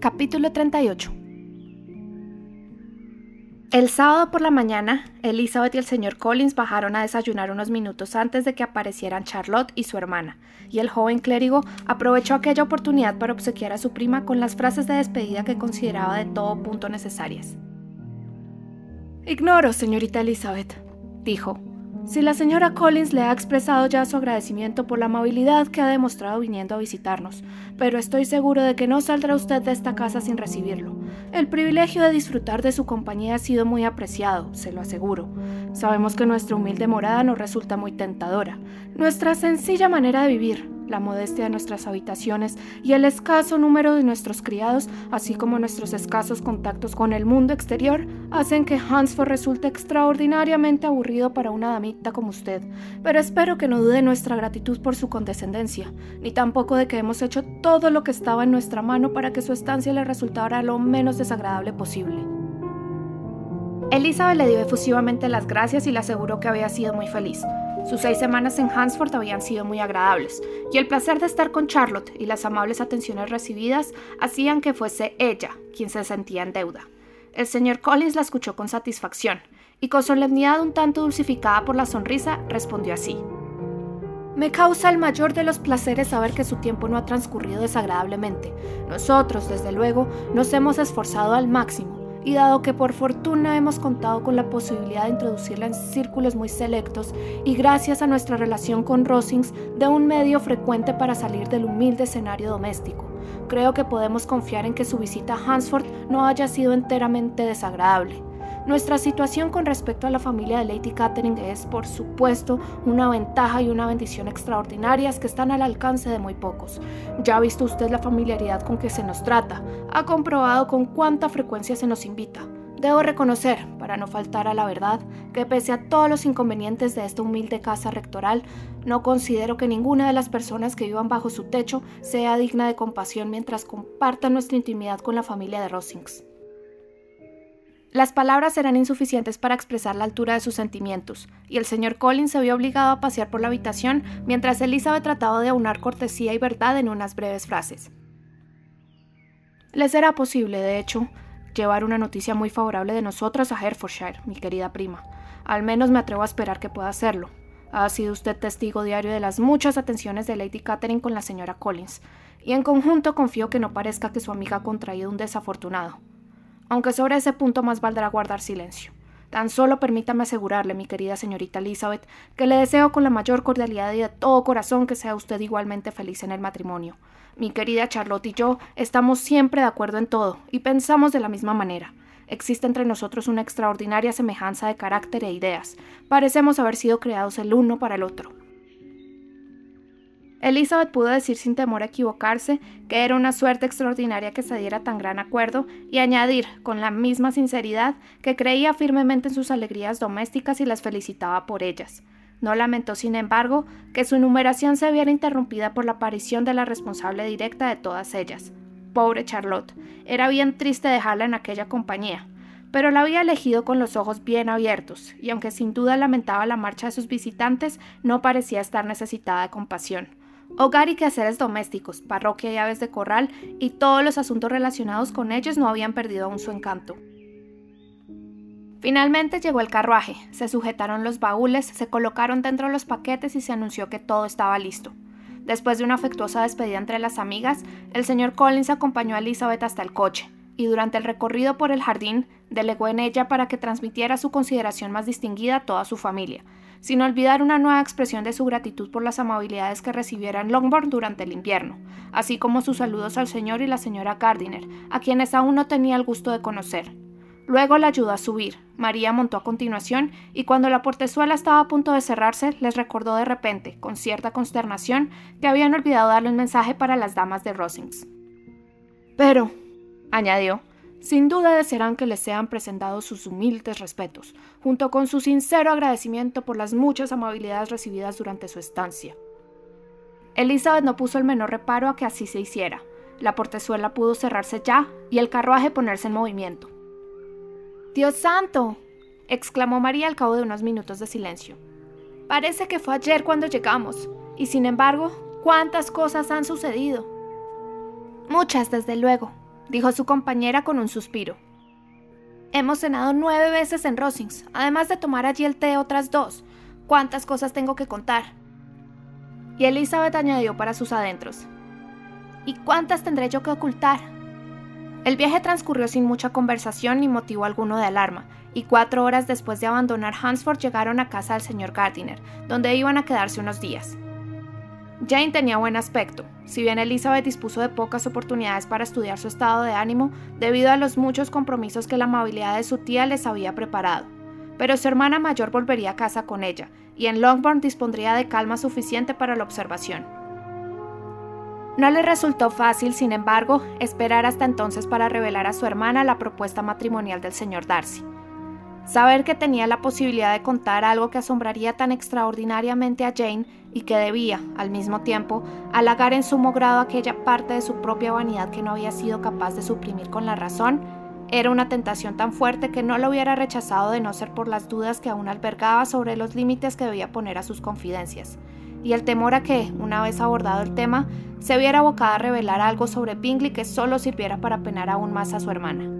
Capítulo 38 El sábado por la mañana, Elizabeth y el señor Collins bajaron a desayunar unos minutos antes de que aparecieran Charlotte y su hermana, y el joven clérigo aprovechó aquella oportunidad para obsequiar a su prima con las frases de despedida que consideraba de todo punto necesarias. Ignoro, señorita Elizabeth, dijo, si la señora Collins le ha expresado ya su agradecimiento por la amabilidad que ha demostrado viniendo a visitarnos, pero estoy seguro de que no saldrá usted de esta casa sin recibirlo. El privilegio de disfrutar de su compañía ha sido muy apreciado, se lo aseguro. Sabemos que nuestra humilde morada nos resulta muy tentadora. Nuestra sencilla manera de vivir, la modestia de nuestras habitaciones y el escaso número de nuestros criados, así como nuestros escasos contactos con el mundo exterior, hacen que Hansford resulte extraordinariamente aburrido para una damita como usted. Pero espero que no dude nuestra gratitud por su condescendencia, ni tampoco de que hemos hecho todo lo que estaba en nuestra mano para que su estancia le resultara lo menos desagradable posible. Elizabeth le dio efusivamente las gracias y le aseguró que había sido muy feliz. Sus seis semanas en Hansford habían sido muy agradables, y el placer de estar con Charlotte y las amables atenciones recibidas hacían que fuese ella quien se sentía en deuda. El señor Collins la escuchó con satisfacción, y con solemnidad un tanto dulcificada por la sonrisa, respondió así. Me causa el mayor de los placeres saber que su tiempo no ha transcurrido desagradablemente. Nosotros, desde luego, nos hemos esforzado al máximo y dado que por fortuna hemos contado con la posibilidad de introducirla en círculos muy selectos y gracias a nuestra relación con Rosings de un medio frecuente para salir del humilde escenario doméstico, creo que podemos confiar en que su visita a Hansford no haya sido enteramente desagradable. Nuestra situación con respecto a la familia de Lady Catherine es, por supuesto, una ventaja y una bendición extraordinarias que están al alcance de muy pocos. Ya ha visto usted la familiaridad con que se nos trata, ha comprobado con cuánta frecuencia se nos invita. Debo reconocer, para no faltar a la verdad, que pese a todos los inconvenientes de esta humilde casa rectoral, no considero que ninguna de las personas que vivan bajo su techo sea digna de compasión mientras compartan nuestra intimidad con la familia de Rosings. Las palabras eran insuficientes para expresar la altura de sus sentimientos, y el señor Collins se vio obligado a pasear por la habitación mientras Elizabeth trataba de aunar cortesía y verdad en unas breves frases. Les será posible, de hecho, llevar una noticia muy favorable de nosotros a Herefordshire, mi querida prima. Al menos me atrevo a esperar que pueda hacerlo. Ha sido usted testigo diario de las muchas atenciones de Lady Catherine con la señora Collins, y en conjunto confío que no parezca que su amiga ha contraído un desafortunado aunque sobre ese punto más valdrá guardar silencio. Tan solo permítame asegurarle, mi querida señorita Elizabeth, que le deseo con la mayor cordialidad y de todo corazón que sea usted igualmente feliz en el matrimonio. Mi querida Charlotte y yo estamos siempre de acuerdo en todo y pensamos de la misma manera. Existe entre nosotros una extraordinaria semejanza de carácter e ideas. Parecemos haber sido creados el uno para el otro. Elizabeth pudo decir sin temor a equivocarse que era una suerte extraordinaria que se diera tan gran acuerdo y añadir, con la misma sinceridad, que creía firmemente en sus alegrías domésticas y las felicitaba por ellas. No lamentó, sin embargo, que su enumeración se viera interrumpida por la aparición de la responsable directa de todas ellas. Pobre Charlotte, era bien triste dejarla en aquella compañía, pero la había elegido con los ojos bien abiertos, y aunque sin duda lamentaba la marcha de sus visitantes, no parecía estar necesitada de compasión. Hogar y quehaceres domésticos, parroquia y aves de corral y todos los asuntos relacionados con ellos no habían perdido aún su encanto. Finalmente llegó el carruaje, se sujetaron los baúles, se colocaron dentro los paquetes y se anunció que todo estaba listo. Después de una afectuosa despedida entre las amigas, el señor Collins acompañó a Elizabeth hasta el coche, y durante el recorrido por el jardín delegó en ella para que transmitiera su consideración más distinguida a toda su familia, sin olvidar una nueva expresión de su gratitud por las amabilidades que recibiera en Longbourn durante el invierno, así como sus saludos al señor y la señora Gardiner, a quienes aún no tenía el gusto de conocer. Luego la ayudó a subir. María montó a continuación y cuando la portezuela estaba a punto de cerrarse, les recordó de repente, con cierta consternación, que habían olvidado darle un mensaje para las damas de Rosings. Pero, añadió, sin duda desearán que les sean presentados sus humildes respetos, junto con su sincero agradecimiento por las muchas amabilidades recibidas durante su estancia. Elizabeth no puso el menor reparo a que así se hiciera. La portezuela pudo cerrarse ya y el carruaje ponerse en movimiento. Dios santo, exclamó María al cabo de unos minutos de silencio. Parece que fue ayer cuando llegamos, y sin embargo, ¿cuántas cosas han sucedido? Muchas, desde luego, dijo su compañera con un suspiro. Hemos cenado nueve veces en Rosings, además de tomar allí el té otras dos. ¿Cuántas cosas tengo que contar? Y Elizabeth añadió para sus adentros. ¿Y cuántas tendré yo que ocultar? El viaje transcurrió sin mucha conversación ni motivo alguno de alarma, y cuatro horas después de abandonar Hansford llegaron a casa del señor Gardiner, donde iban a quedarse unos días. Jane tenía buen aspecto, si bien Elizabeth dispuso de pocas oportunidades para estudiar su estado de ánimo debido a los muchos compromisos que la amabilidad de su tía les había preparado. Pero su hermana mayor volvería a casa con ella, y en Longbourn dispondría de calma suficiente para la observación. No le resultó fácil, sin embargo, esperar hasta entonces para revelar a su hermana la propuesta matrimonial del señor Darcy. Saber que tenía la posibilidad de contar algo que asombraría tan extraordinariamente a Jane y que debía, al mismo tiempo, halagar en sumo grado aquella parte de su propia vanidad que no había sido capaz de suprimir con la razón, era una tentación tan fuerte que no lo hubiera rechazado de no ser por las dudas que aún albergaba sobre los límites que debía poner a sus confidencias, y el temor a que, una vez abordado el tema, se viera abocada a revelar algo sobre Bingley que solo sirviera para penar aún más a su hermana.